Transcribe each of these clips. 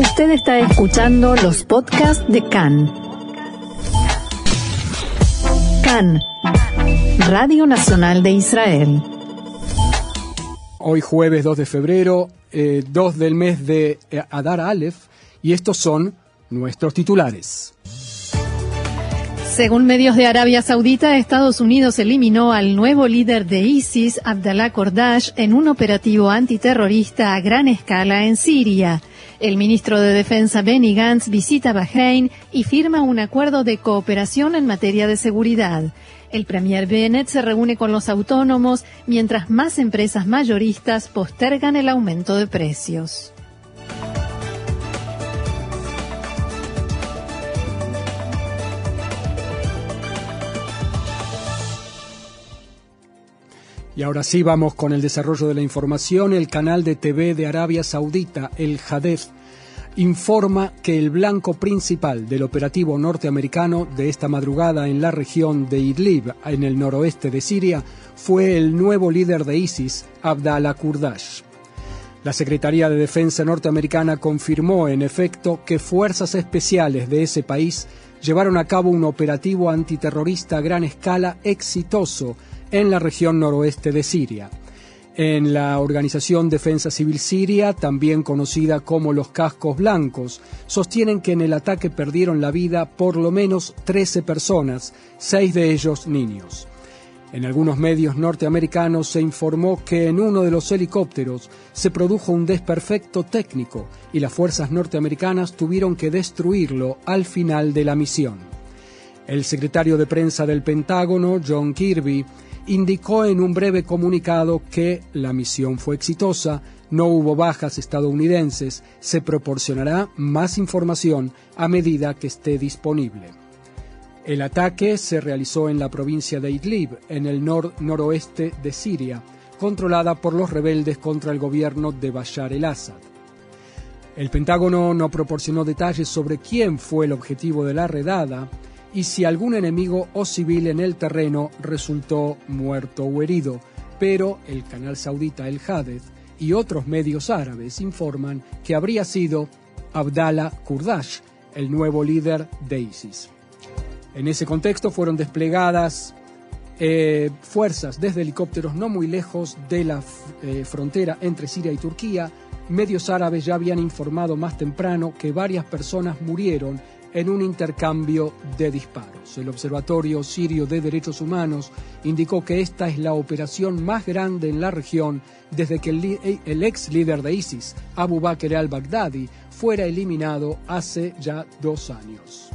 Usted está escuchando los podcasts de CAN. CAN, Radio Nacional de Israel. Hoy jueves 2 de febrero, 2 eh, del mes de eh, Adar Aleph, y estos son nuestros titulares. Según medios de Arabia Saudita, Estados Unidos eliminó al nuevo líder de ISIS, Abdallah Kordash, en un operativo antiterrorista a gran escala en Siria. El ministro de Defensa Benny Gantz visita Bahrein y firma un acuerdo de cooperación en materia de seguridad. El premier Bennett se reúne con los autónomos mientras más empresas mayoristas postergan el aumento de precios. Y ahora sí vamos con el desarrollo de la información. El canal de TV de Arabia Saudita, el Hadef, informa que el blanco principal del operativo norteamericano de esta madrugada en la región de Idlib, en el noroeste de Siria, fue el nuevo líder de ISIS, Abdallah Kurdash. La Secretaría de Defensa norteamericana confirmó, en efecto, que fuerzas especiales de ese país llevaron a cabo un operativo antiterrorista a gran escala exitoso en la región noroeste de Siria. En la Organización Defensa Civil Siria, también conocida como los Cascos Blancos, sostienen que en el ataque perdieron la vida por lo menos 13 personas, seis de ellos niños. En algunos medios norteamericanos se informó que en uno de los helicópteros se produjo un desperfecto técnico y las fuerzas norteamericanas tuvieron que destruirlo al final de la misión. El secretario de prensa del Pentágono, John Kirby, indicó en un breve comunicado que la misión fue exitosa, no hubo bajas estadounidenses, se proporcionará más información a medida que esté disponible. El ataque se realizó en la provincia de Idlib, en el nor-noroeste de Siria, controlada por los rebeldes contra el gobierno de Bashar el-Assad. El Pentágono no proporcionó detalles sobre quién fue el objetivo de la redada, y si algún enemigo o civil en el terreno resultó muerto o herido, pero el canal saudita El Hadith y otros medios árabes informan que habría sido Abdallah Kurdash, el nuevo líder de ISIS. En ese contexto fueron desplegadas eh, fuerzas desde helicópteros no muy lejos de la eh, frontera entre Siria y Turquía. Medios árabes ya habían informado más temprano que varias personas murieron en un intercambio de disparos. El Observatorio Sirio de Derechos Humanos indicó que esta es la operación más grande en la región desde que el, ex líder de ISIS, Abu Bakr al-Baghdadi, fuera eliminado hace ya dos años.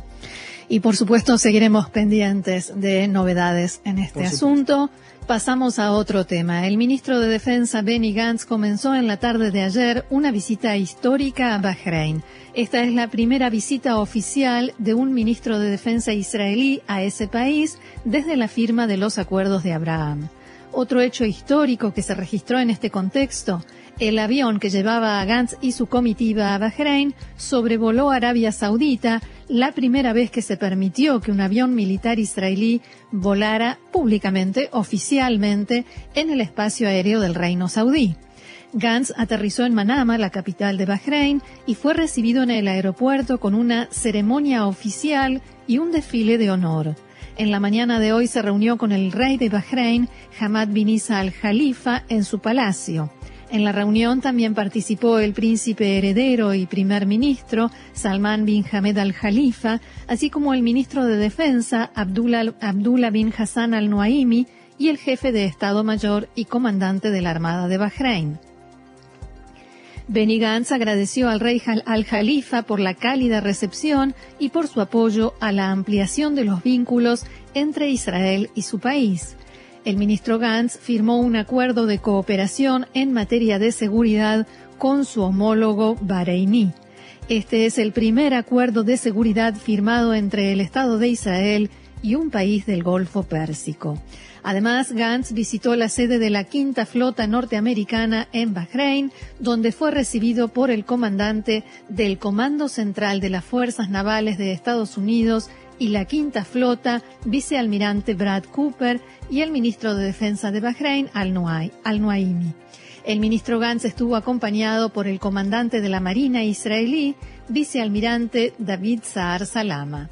Y por supuesto seguiremos pendientes de novedades en este asunto. Pasamos a otro tema. El ministro de Defensa Benny Gantz comenzó en la tarde de ayer una visita histórica a Bahrein. Esta es la primera visita oficial de un ministro de Defensa israelí a ese país desde la firma de los acuerdos de Abraham. Otro hecho histórico que se registró en este contexto el avión que llevaba a Gantz y su comitiva a Bahrein sobrevoló Arabia Saudita, la primera vez que se permitió que un avión militar israelí volara públicamente, oficialmente, en el espacio aéreo del Reino Saudí. Gantz aterrizó en Manama, la capital de Bahrein, y fue recibido en el aeropuerto con una ceremonia oficial y un desfile de honor. En la mañana de hoy se reunió con el rey de Bahrein, Hamad bin Isa al-Khalifa, en su palacio. En la reunión también participó el príncipe heredero y primer ministro Salman bin Hamed al-Khalifa, así como el ministro de Defensa Abdullah, bin Hassan al-Nuaimi y el jefe de Estado Mayor y comandante de la Armada de Bahrein. Benny Gantz agradeció al rey al-Khalifa por la cálida recepción y por su apoyo a la ampliación de los vínculos entre Israel y su país el ministro Gantz firmó un acuerdo de cooperación en materia de seguridad con su homólogo bahreiní. Este es el primer acuerdo de seguridad firmado entre el Estado de Israel y un país del Golfo Pérsico. Además, Gantz visitó la sede de la Quinta Flota Norteamericana en Bahrein, donde fue recibido por el comandante del Comando Central de las Fuerzas Navales de Estados Unidos y la Quinta Flota, vicealmirante Brad Cooper y el ministro de Defensa de Bahrein, Al-Nuaimi. El ministro Gantz estuvo acompañado por el comandante de la Marina israelí, vicealmirante David Saar Salama.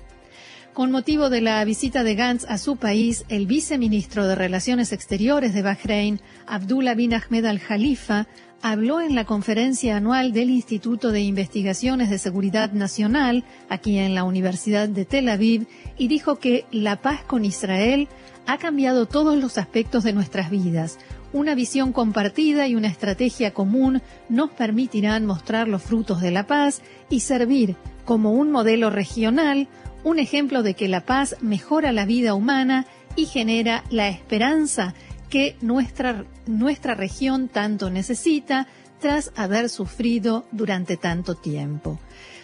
Con motivo de la visita de Gantz a su país, el viceministro de Relaciones Exteriores de Bahrein, Abdullah bin Ahmed al-Khalifa, habló en la conferencia anual del Instituto de Investigaciones de Seguridad Nacional, aquí en la Universidad de Tel Aviv, y dijo que la paz con Israel ha cambiado todos los aspectos de nuestras vidas. Una visión compartida y una estrategia común nos permitirán mostrar los frutos de la paz y servir como un modelo regional, un ejemplo de que la paz mejora la vida humana y genera la esperanza que nuestra, nuestra región tanto necesita tras haber sufrido durante tanto tiempo.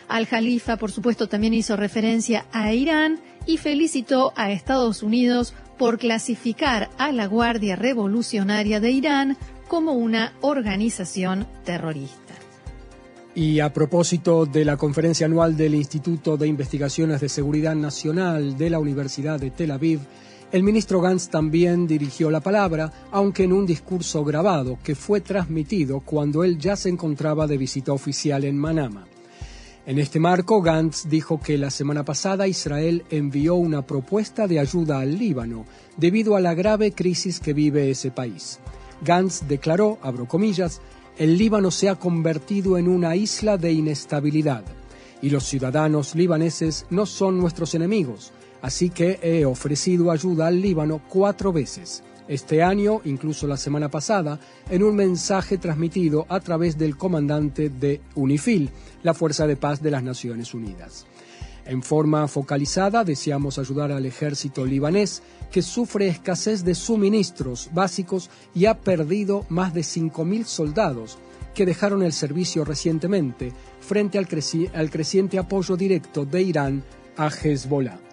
Al-Jalifa, por supuesto, también hizo referencia a Irán y felicitó a Estados Unidos por clasificar a la Guardia Revolucionaria de Irán como una organización terrorista. Y a propósito de la conferencia anual del Instituto de Investigaciones de Seguridad Nacional de la Universidad de Tel Aviv, el ministro Gantz también dirigió la palabra, aunque en un discurso grabado que fue transmitido cuando él ya se encontraba de visita oficial en Manama. En este marco, Gantz dijo que la semana pasada Israel envió una propuesta de ayuda al Líbano debido a la grave crisis que vive ese país. Gantz declaró, abro comillas, el Líbano se ha convertido en una isla de inestabilidad y los ciudadanos libaneses no son nuestros enemigos, así que he ofrecido ayuda al Líbano cuatro veces. Este año, incluso la semana pasada, en un mensaje transmitido a través del comandante de UNIFIL, la Fuerza de Paz de las Naciones Unidas. En forma focalizada, deseamos ayudar al ejército libanés, que sufre escasez de suministros básicos y ha perdido más de 5.000 soldados que dejaron el servicio recientemente frente al, al creciente apoyo directo de Irán a Hezbollah.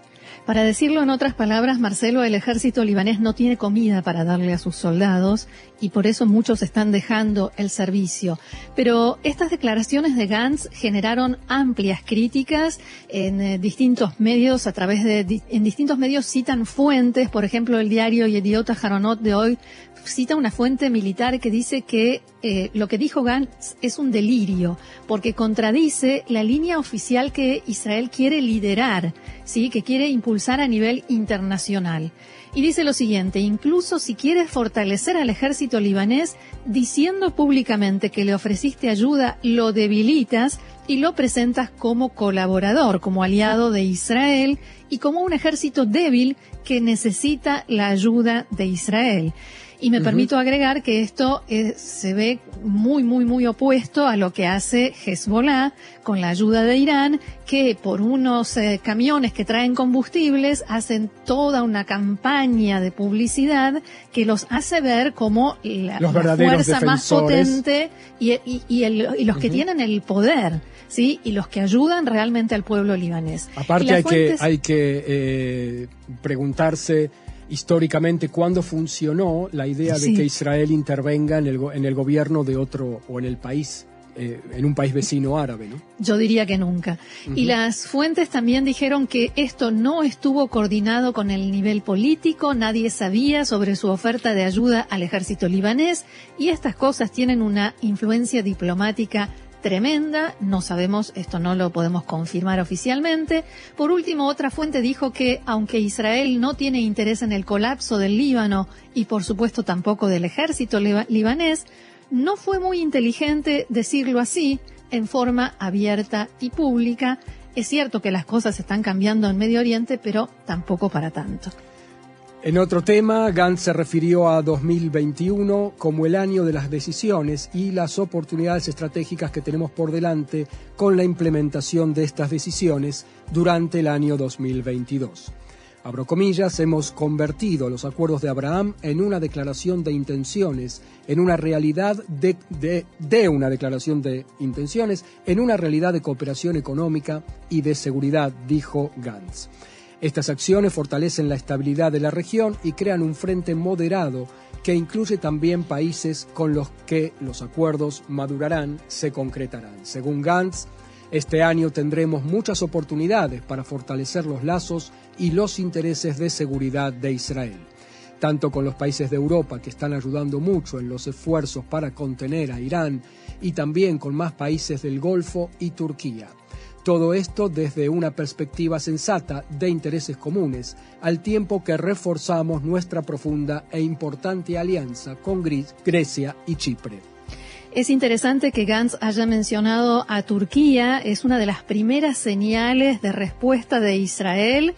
Para decirlo en otras palabras, Marcelo, el ejército libanés no tiene comida para darle a sus soldados y por eso muchos están dejando el servicio. Pero estas declaraciones de Gantz generaron amplias críticas en eh, distintos medios, a través de, en distintos medios citan fuentes, por ejemplo, el diario Yediota Haronot de hoy cita una fuente militar que dice que eh, lo que dijo Gantz es un delirio, porque contradice la línea oficial que Israel quiere liderar, sí, que quiere impulsar a nivel internacional. Y dice lo siguiente, incluso si quieres fortalecer al ejército libanés, diciendo públicamente que le ofreciste ayuda, lo debilitas y lo presentas como colaborador, como aliado de Israel y como un ejército débil que necesita la ayuda de Israel. Y me permito agregar que esto eh, se ve muy, muy, muy opuesto a lo que hace Hezbollah con la ayuda de Irán, que por unos eh, camiones que traen combustibles hacen toda una campaña de publicidad que los hace ver como la, fuerza más potente y, los que tienen el poder. ¿sí? Y los que ayudan realmente al pueblo libanés. Aparte hay, que, hay que eh, preguntarse históricamente cuándo funcionó la idea de que Israel intervenga en el, en el gobierno de otro o en el país. Eh, en un país vecino árabe, ¿no? Yo diría que nunca. Y las fuentes también dijeron que esto no estuvo coordinado con el nivel político, nadie sabía sobre su oferta de ayuda al ejército libanés y estas cosas tienen una influencia diplomática tremenda, no sabemos, esto no lo podemos confirmar oficialmente. Por último, otra fuente dijo que aunque Israel no tiene interés en el colapso del Líbano y por supuesto tampoco del ejército libanés, no fue muy inteligente decirlo así, en forma abierta y pública. Es cierto que las cosas están cambiando en Medio Oriente, pero tampoco para tanto. En otro tema, Gantz se refirió a 2021 como el año de las decisiones y las oportunidades estratégicas que tenemos por delante con la implementación de estas decisiones durante el año 2022. Abro comillas, hemos convertido los acuerdos de Abraham en una declaración de intenciones, en una realidad de, de, una declaración de intenciones, en una realidad de cooperación económica y de seguridad, dijo Gantz. Estas acciones fortalecen la estabilidad de la región y crean un frente moderado que incluye también países con los que los acuerdos madurarán, se concretarán. Según Gantz, este año tendremos muchas oportunidades para fortalecer los lazos y los intereses de seguridad de Israel. tanto con los países de Europa que están ayudando mucho en los esfuerzos para contener a Irán y también con más países del Golfo y Turquía. Todo esto desde una perspectiva sensata de intereses comunes, al tiempo que reforzamos nuestra profunda e importante alianza con Grecia y Chipre. Es interesante que Gantz haya mencionado a Turquía, es una de las primeras señales de respuesta de Israel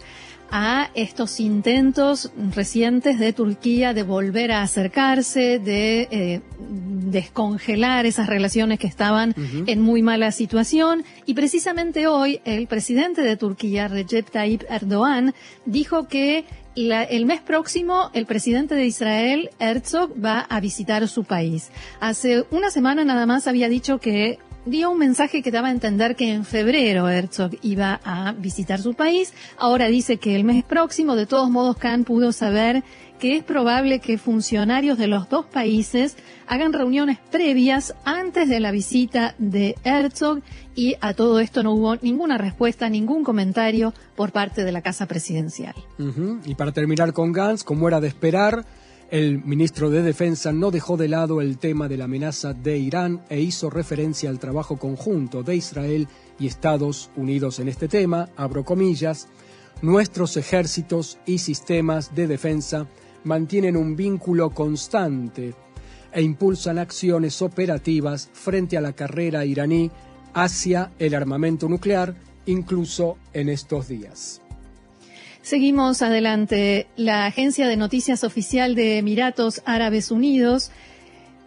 a estos intentos recientes de Turquía de volver a acercarse, de eh, descongelar esas relaciones que estaban en muy mala situación. Y precisamente hoy el presidente de Turquía, Recep Tayyip Erdogan, dijo que el mes próximo el presidente de Israel, Herzog, va a visitar su país. Hace una semana nada más había dicho que dio un mensaje que daba a entender que en febrero Herzog iba a visitar su país. Ahora dice que el mes próximo, de todos modos, Khan pudo saber que es probable que funcionarios de los dos países hagan reuniones previas antes de la visita de Herzog y a todo esto no hubo ninguna respuesta, ningún comentario por parte de la Casa Presidencial. Y para terminar con Gantz, como era de esperar, el ministro de Defensa no dejó de lado el tema de la amenaza de Irán e hizo referencia al trabajo conjunto de Israel y Estados Unidos en este tema, abro comillas, nuestros ejércitos y sistemas de defensa mantienen un vínculo constante e impulsan acciones operativas frente a la carrera iraní hacia el armamento nuclear, incluso en estos días. Seguimos adelante. La agencia de noticias oficial de Emiratos Árabes Unidos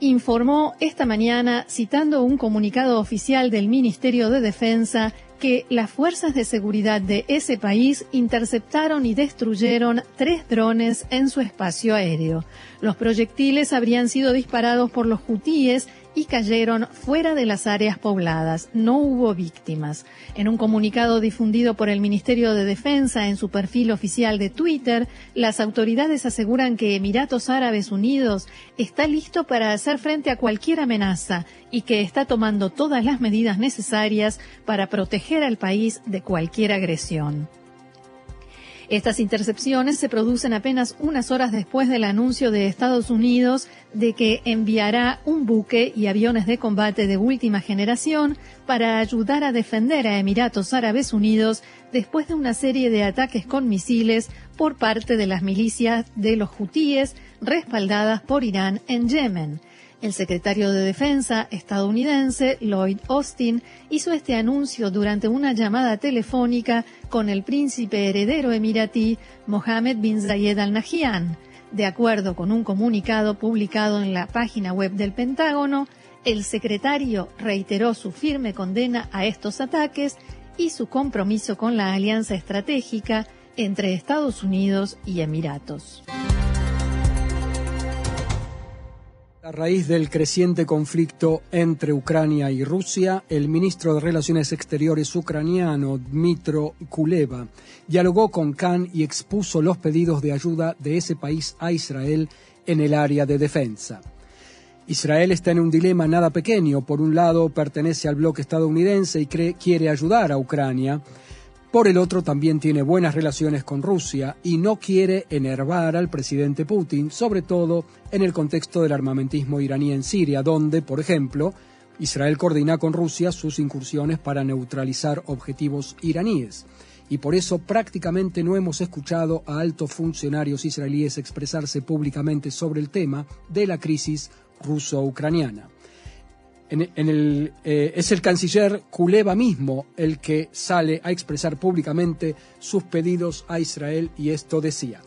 informó esta mañana, citando un comunicado oficial del Ministerio de Defensa, que las fuerzas de seguridad de ese país interceptaron y destruyeron tres drones en su espacio aéreo. Los proyectiles habrían sido disparados por los hutíes y cayeron fuera de las áreas pobladas. No hubo víctimas. En un comunicado difundido por el Ministerio de Defensa en su perfil oficial de Twitter, las autoridades aseguran que Emiratos Árabes Unidos está listo para hacer frente a cualquier amenaza y que está tomando todas las medidas necesarias para proteger al país de cualquier agresión. Estas intercepciones se producen apenas unas horas después del anuncio de Estados Unidos de que enviará un buque y aviones de combate de última generación para ayudar a defender a Emiratos Árabes Unidos después de una serie de ataques con misiles por parte de las milicias de los hutíes respaldadas por Irán en Yemen. El secretario de Defensa estadounidense, Lloyd Austin, hizo este anuncio durante una llamada telefónica con el príncipe heredero emiratí Mohammed bin Zayed al Nahyan. De acuerdo con un comunicado publicado en la página web del Pentágono, el secretario reiteró su firme condena a estos ataques y su compromiso con la alianza estratégica entre Estados Unidos y Emiratos. A raíz del creciente conflicto entre Ucrania y Rusia, el ministro de Relaciones Exteriores ucraniano, Dmitro Kuleva, dialogó con Khan y expuso los pedidos de ayuda de ese país a Israel en el área de defensa. Israel está en un dilema nada pequeño. Por un lado, pertenece al bloque estadounidense y quiere ayudar a Ucrania, por el otro, también tiene buenas relaciones con Rusia y no quiere enervar al presidente Putin, sobre todo en el contexto del armamentismo iraní en Siria, donde, por ejemplo, Israel coordina con Rusia sus incursiones para neutralizar objetivos iraníes. Y por eso prácticamente no hemos escuchado a altos funcionarios israelíes expresarse públicamente sobre el tema de la crisis ruso-ucraniana en, el, eh, es el canciller Kuleva mismo el que sale a expresar públicamente sus pedidos a Israel y esto decía.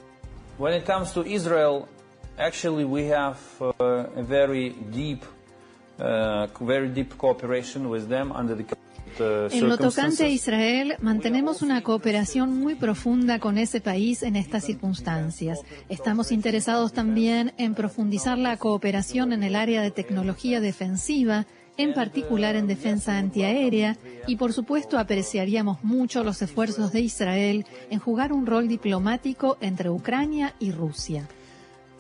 When it comes to Israel, actually we have uh, a very deep, uh, very deep cooperation with them under the uh, en lo tocante a Israel, mantenemos una cooperación muy profunda con ese país en estas circunstancias. Estamos interesados también en profundizar la cooperación en el área de tecnología defensiva en particular en defensa antiaérea, y por supuesto apreciaríamos mucho los esfuerzos de Israel en jugar un rol diplomático entre Ucrania y Rusia.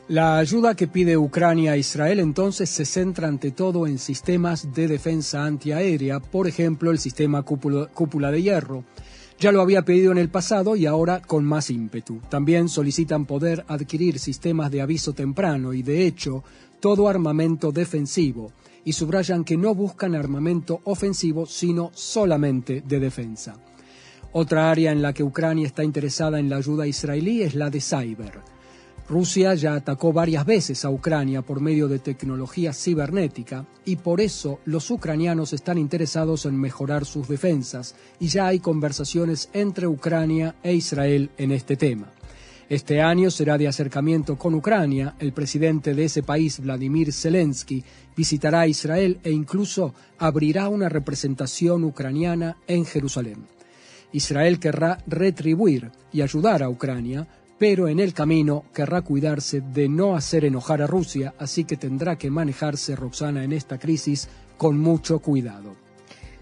La ayuda que pide Ucrania a Israel entonces se centra ante todo en sistemas de defensa antiaérea, por ejemplo el sistema cúpula, de hierro. Ya lo había pedido en el pasado y ahora con más ímpetu. También solicitan poder adquirir sistemas de aviso temprano y, de hecho, todo armamento defensivo y subrayan que no buscan armamento ofensivo, sino solamente de defensa. Otra área en la que Ucrania está interesada en la ayuda israelí es la de cyber. Rusia ya atacó varias veces a Ucrania por medio de tecnología cibernética y por eso los ucranianos están interesados en mejorar sus defensas y ya hay conversaciones entre Ucrania e Israel en este tema. Este año será de acercamiento con Ucrania. El presidente de ese país, Vladimir Zelensky, visitará Israel e incluso abrirá una representación ucraniana en Jerusalén. Israel querrá retribuir y ayudar a Ucrania, pero en el camino querrá cuidarse de no hacer enojar a Rusia, así que tendrá que manejarse Roxana en esta crisis con mucho cuidado.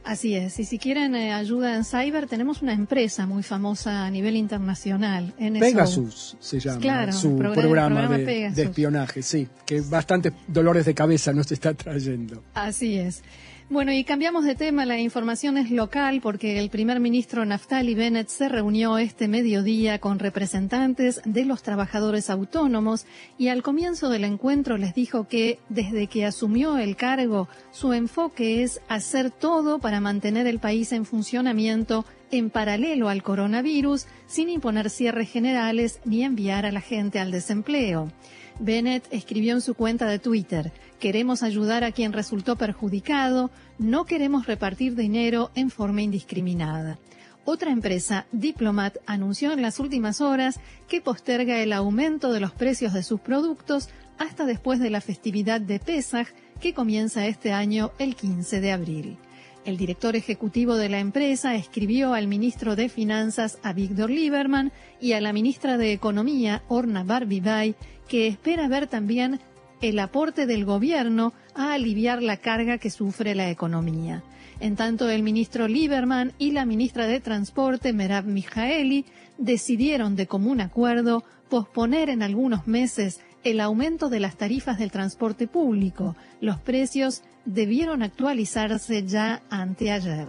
Así es, y si quieren eh, ayuda en cyber, tenemos una empresa muy famosa a nivel internacional. Pegasus se llama su programa, de, de, espionaje, sí, que bastantes dolores de cabeza nos está trayendo. Así es. Bueno, y cambiamos de tema. La información es local porque el primer ministro Naftali Bennett se reunió este mediodía con representantes de los trabajadores autónomos y al comienzo del encuentro les dijo que desde que asumió el cargo, su enfoque es hacer todo para mantener el país en funcionamiento en paralelo al coronavirus, sin imponer cierres generales ni enviar a la gente al desempleo. Bennett escribió en su cuenta de Twitter, queremos ayudar a quien resultó perjudicado, no queremos repartir dinero en forma indiscriminada. Otra empresa, Diplomat, anunció en las últimas horas que posterga el aumento de los precios de sus productos hasta después de la festividad de Pesach, que comienza este año el 15 de abril. El director ejecutivo de la empresa escribió al ministro de Finanzas, a Víctor Lieberman, y a la ministra de Economía, Orna Barbibay, que espera ver también el aporte del gobierno a aliviar la carga que sufre la economía. En tanto, el ministro Lieberman y la ministra de Transporte, Merab Mijaeli, decidieron de común acuerdo posponer en algunos meses el aumento de las tarifas del transporte público. Los precios debieron actualizarse ya anteayer.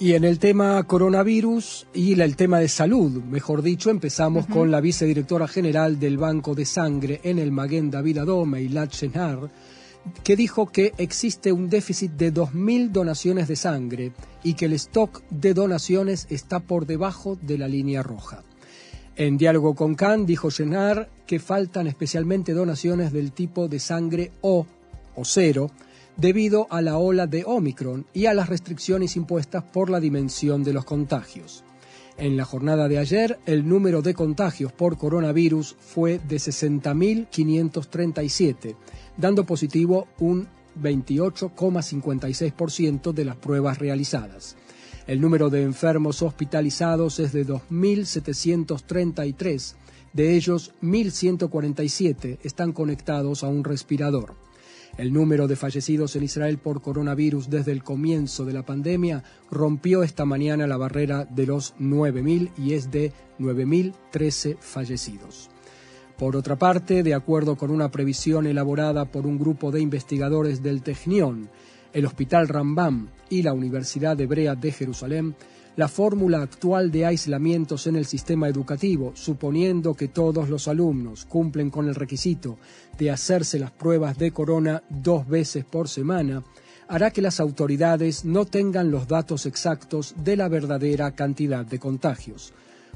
Y en el tema coronavirus y el tema de salud, mejor dicho, empezamos con la vicedirectora general del Banco de Sangre en el Maguen David Adome, y Shenar, que dijo que existe un déficit de 2.000 donaciones de sangre y que el stock de donaciones está por debajo de la línea roja. En diálogo con Khan dijo Shenar que faltan especialmente donaciones del tipo de sangre O o cero, debido a la ola de Omicron y a las restricciones impuestas por la dimensión de los contagios. En la jornada de ayer, el número de contagios por coronavirus fue de 60.537, dando positivo un 28,56% de las pruebas realizadas. El número de enfermos hospitalizados es de 2.733, de ellos 1.147 están conectados a un respirador. El número de fallecidos en Israel por coronavirus desde el comienzo de la pandemia rompió esta mañana la barrera de los 9.000 y es de 9.013 fallecidos. Por otra parte, de acuerdo con una previsión elaborada por un grupo de investigadores del Technion, el Hospital Rambam y la Universidad Hebrea de Jerusalén, la fórmula actual de aislamientos en el sistema educativo, suponiendo que todos los alumnos cumplen con el requisito de hacerse las pruebas de corona dos veces por semana, hará que las autoridades no tengan los datos exactos de la verdadera cantidad de contagios.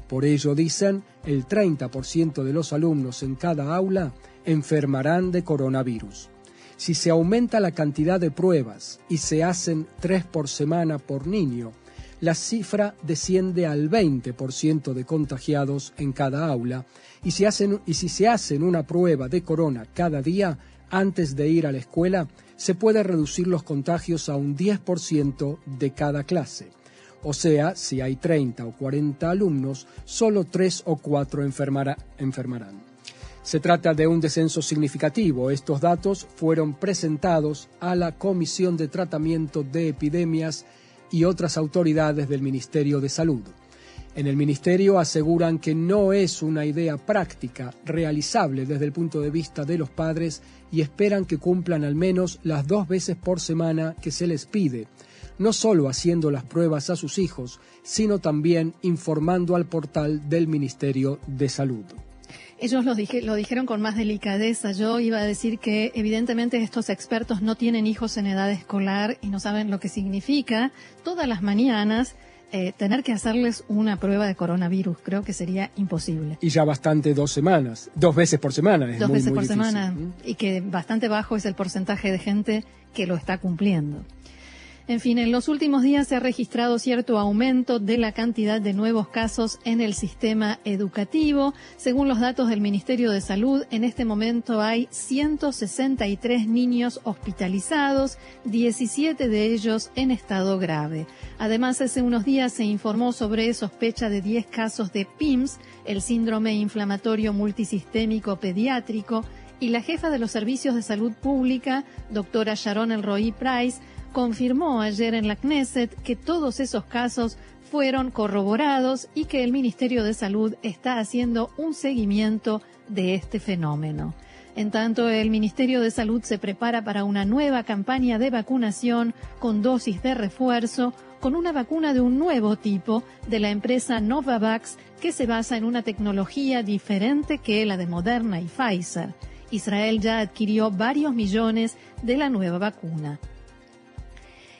Por ello, dicen, el 30% de los alumnos en cada aula enfermarán de coronavirus. Si se aumenta la cantidad de pruebas y se hacen tres por semana por niño, la cifra desciende al 20% de contagiados en cada aula y si, hacen, y si se hacen una prueba de corona cada día antes de ir a la escuela, se puede reducir los contagios a un 10% de cada clase. O sea, si hay 30 o 40 alumnos, solo 3 o 4 enfermarán. Se trata de un descenso significativo. Estos datos fueron presentados a la Comisión de Tratamiento de Epidemias y otras autoridades del Ministerio de Salud. En el Ministerio aseguran que no es una idea práctica, realizable desde el punto de vista de los padres y esperan que cumplan al menos las dos veces por semana que se les pide. no solo haciendo las pruebas a sus hijos, sino también informando al portal del Ministerio de Salud. Ellos lo, lo, dijeron con más delicadeza. Yo iba a decir que evidentemente estos expertos no tienen hijos en edad escolar y no saben lo que significa todas las mañanas eh, tener que hacerles una prueba de coronavirus. Creo que sería imposible. Y ya bastante dos semanas, dos veces por semana. dos veces por semana y que bastante bajo es el porcentaje de gente que lo está cumpliendo. En fin, en los últimos días se ha registrado cierto aumento de la cantidad de nuevos casos en el sistema educativo. Según los datos del Ministerio de Salud, en este momento hay 163 niños hospitalizados, 17 de ellos en estado grave. Además, hace unos días se informó sobre sospecha de 10 casos de PIMS, el síndrome inflamatorio multisistémico pediátrico, y la jefa de los servicios de salud pública, doctora Sharon Elroy Price, confirmó ayer en la Knesset que todos esos casos fueron corroborados y que el Ministerio de Salud está haciendo un seguimiento de este fenómeno. En tanto, el Ministerio de Salud se prepara para una nueva campaña de vacunación con dosis de refuerzo con una vacuna de un nuevo tipo de la empresa Novavax que se basa en una tecnología diferente que la de Moderna y Pfizer. Israel ya adquirió varios millones de la nueva vacuna.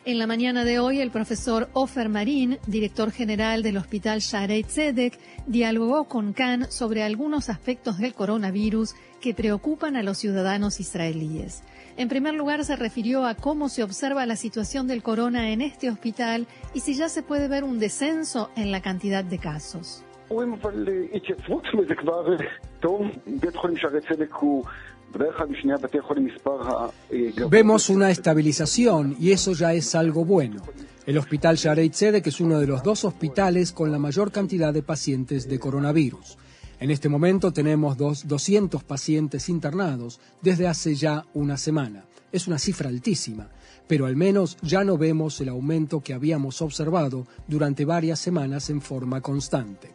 En la mañana de hoy, el profesor Ofer Marín, director general del Hospital Sharei Tzedek, dialogó con Khan sobre algunos aspectos del coronavirus que preocupan a los ciudadanos israelíes. En primer lugar, se refirió a cómo se observa la situación del corona en este hospital y si ya se puede ver un descenso en la cantidad de casos. Vemos una estabilización y eso ya es algo bueno. El hospital Sharei Tzedek es uno de los dos hospitales con la mayor cantidad de pacientes de coronavirus. En este momento tenemos dos, 200 pacientes internados desde hace ya una semana. Es una cifra altísima, pero al menos ya no vemos el aumento que habíamos observado durante varias semanas en forma constante.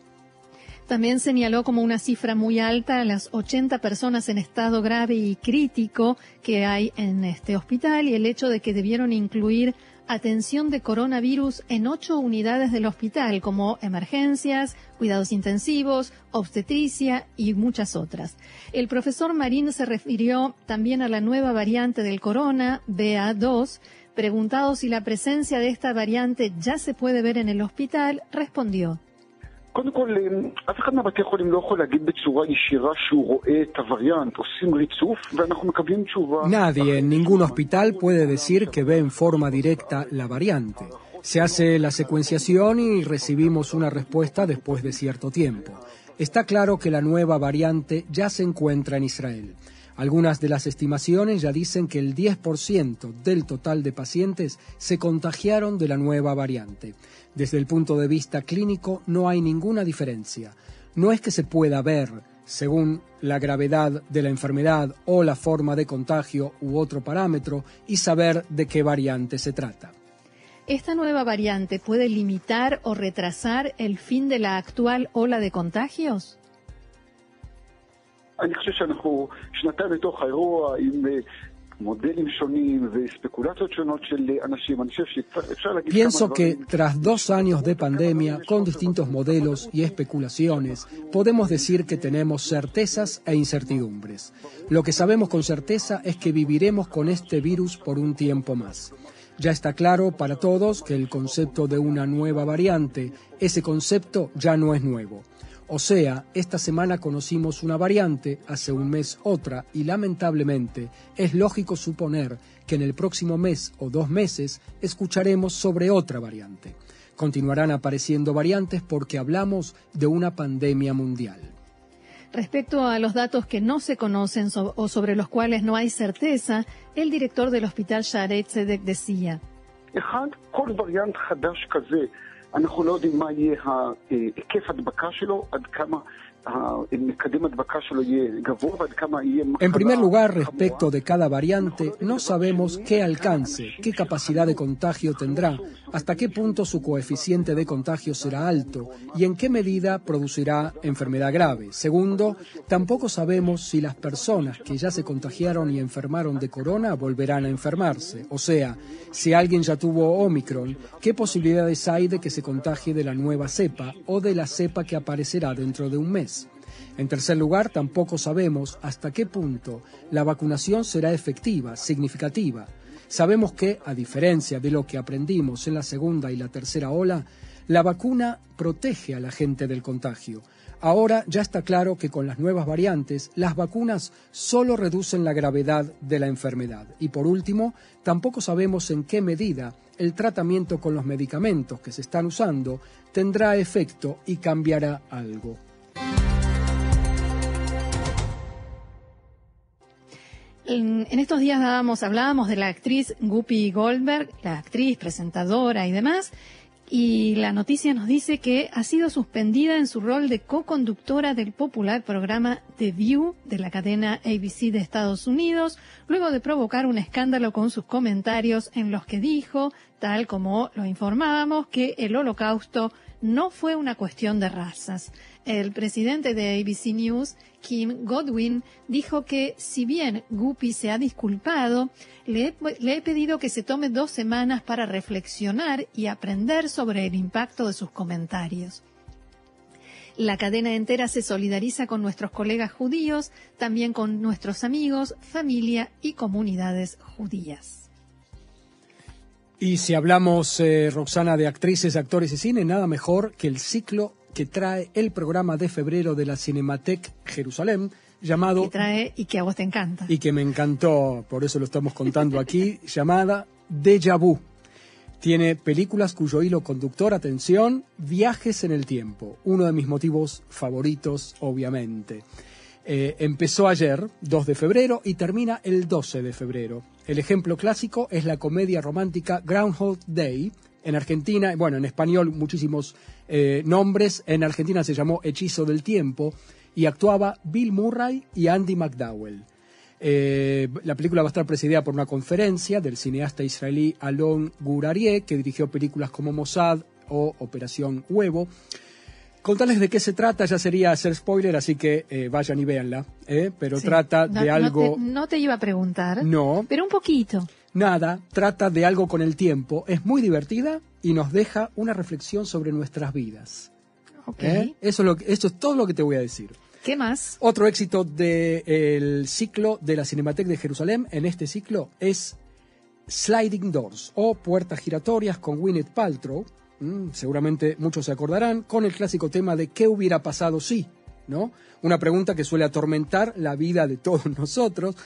También señaló como una cifra muy alta las 80 personas en estado grave y crítico que hay en este hospital y el hecho de que debieron incluir atención de coronavirus en ocho unidades del hospital, como emergencias, cuidados intensivos, obstetricia y muchas otras. El profesor Marín se refirió también a la nueva variante del corona, BA2. Preguntado si la presencia de esta variante ya se puede ver en el hospital, respondió. Nadie en ningún hospital puede decir que ve en forma directa la variante. Se hace la secuenciación y recibimos una respuesta después de cierto tiempo. Está claro que la nueva variante ya se encuentra en Israel. Algunas de las estimaciones ya dicen que el 10% del total de pacientes se contagiaron de la nueva variante. Desde el punto de vista clínico no hay ninguna diferencia. No es que se pueda ver, según la gravedad de la enfermedad o la forma de contagio u otro parámetro, y saber de qué variante se trata. ¿Esta nueva variante puede limitar o retrasar el fin de la actual ola de contagios? Pienso que tras dos años de pandemia, con distintos modelos y especulaciones, podemos decir que tenemos certezas e incertidumbres. Lo que sabemos con certeza es que viviremos con este virus por un tiempo más. Ya está claro para todos que el concepto de una nueva variante, ese concepto ya no es nuevo. O sea, esta semana conocimos una variante, hace un mes otra, y lamentablemente es lógico suponer que en el próximo mes o dos meses escucharemos sobre otra variante. Continuarán apareciendo variantes porque hablamos de una pandemia mundial. Respecto a los datos que no se conocen o sobre los cuales no hay certeza, el director del hospital Sharet decía. אנחנו לא יודעים מה יהיה אה, היקף הדבקה שלו, עד כמה En primer lugar, respecto de cada variante, no sabemos qué alcance, qué capacidad de contagio tendrá, hasta qué punto su coeficiente de contagio será alto y en qué medida producirá enfermedad grave. Segundo, tampoco sabemos si las personas que ya se contagiaron y enfermaron de corona volverán a enfermarse. O sea, si alguien ya tuvo Omicron, ¿qué posibilidades hay de que se contagie de la nueva cepa o de la cepa que aparecerá dentro de un mes? En tercer lugar, tampoco sabemos hasta qué punto la vacunación será efectiva, significativa. Sabemos que, a diferencia de lo que aprendimos en la segunda y la tercera ola, la vacuna protege a la gente del contagio. Ahora ya está claro que con las nuevas variantes, las vacunas solo reducen la gravedad de la enfermedad. Y por último, tampoco sabemos en qué medida el tratamiento con los medicamentos que se están usando tendrá efecto y cambiará algo. En, estos días hablábamos de la actriz Guppy Goldberg, la actriz, presentadora y demás, y la noticia nos dice que ha sido suspendida en su rol de co-conductora del popular programa The View de la cadena ABC de Estados Unidos, luego de provocar un escándalo con sus comentarios en los que dijo, tal como lo informábamos, que el holocausto no fue una cuestión de razas. El presidente de ABC News, Kim Godwin, dijo que si bien Guppy se ha disculpado, le he, pedido que se tome dos semanas para reflexionar y aprender sobre el impacto de sus comentarios. La cadena entera se solidariza con nuestros colegas judíos, también con nuestros amigos, familia y comunidades judías. Y si hablamos, eh, Roxana, de actrices, actores y cine, nada mejor que el ciclo que trae el programa de febrero de la Cinematec Jerusalén, llamado... Que trae y que a vos te encanta. Y que me encantó, por eso lo estamos contando aquí, llamada Deja Vu. Tiene películas cuyo hilo conductor, atención, viajes en el tiempo, uno de mis motivos favoritos, obviamente. Eh, empezó ayer, 2 de febrero, y termina el 12 de febrero. El ejemplo clásico es la comedia romántica Groundhog Day, en Argentina, bueno, en español muchísimos eh, nombres, en Argentina se llamó Hechizo del Tiempo y actuaba Bill Murray y Andy McDowell. Eh, la película va a estar presidida por una conferencia del cineasta israelí Alon Gurarieh, que dirigió películas como Mossad o Operación Huevo. Contarles de qué se trata ya sería hacer spoiler, así que eh, vayan y véanla. Pero trata de algo. no te iba a preguntar. No. Pero un poquito. Nada, trata de algo con el tiempo, es muy divertida y nos deja una reflexión sobre nuestras vidas. Okay. ¿Eh? Eso, es lo, es todo lo que te voy a decir. ¿Qué más? Otro éxito del ciclo de la Cinemateca de Jerusalén en este ciclo es Sliding Doors o Puertas Giratorias con Gwyneth Paltrow. Mm, seguramente muchos se acordarán con el clásico tema de ¿qué hubiera pasado si? ¿No? Una pregunta que suele atormentar la vida de todos nosotros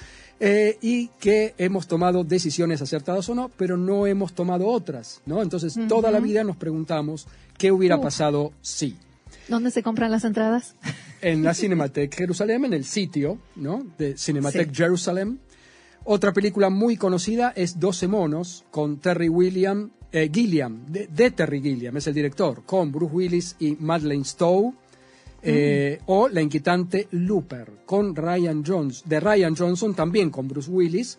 eh, y que hemos tomado decisiones acertadas o no, pero no hemos tomado otras, ¿no? Entonces, toda la vida nos preguntamos qué hubiera pasado si. ¿Dónde se compran las entradas? En la Cinematheque Jerusalén, en el sitio, ¿no? De Cinematheque Jerusalem. Otra película muy conocida es 12 monos con Terry William, eh, Gilliam, de, de, Terry Gilliam, es el director, con Bruce Willis y Madeleine Stowe. Eh, o la inquietante Looper con Ryan Jones, de Ryan Johnson también con Bruce Willis.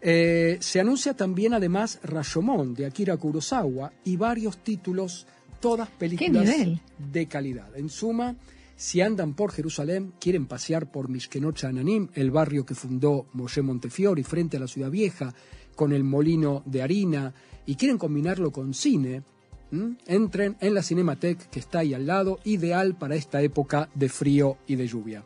Eh, se anuncia también además Rashomon de Akira Kurosawa y varios títulos, todas películas de calidad. En suma, si andan por Jerusalén, quieren pasear por Mishkenot Ananim, el barrio que fundó Moshe Montefiori frente a la ciudad vieja, con el molino de harina, y quieren combinarlo con cine, Entren en la Cinemateca que está ahí al lado, ideal para esta época de frío y de lluvia.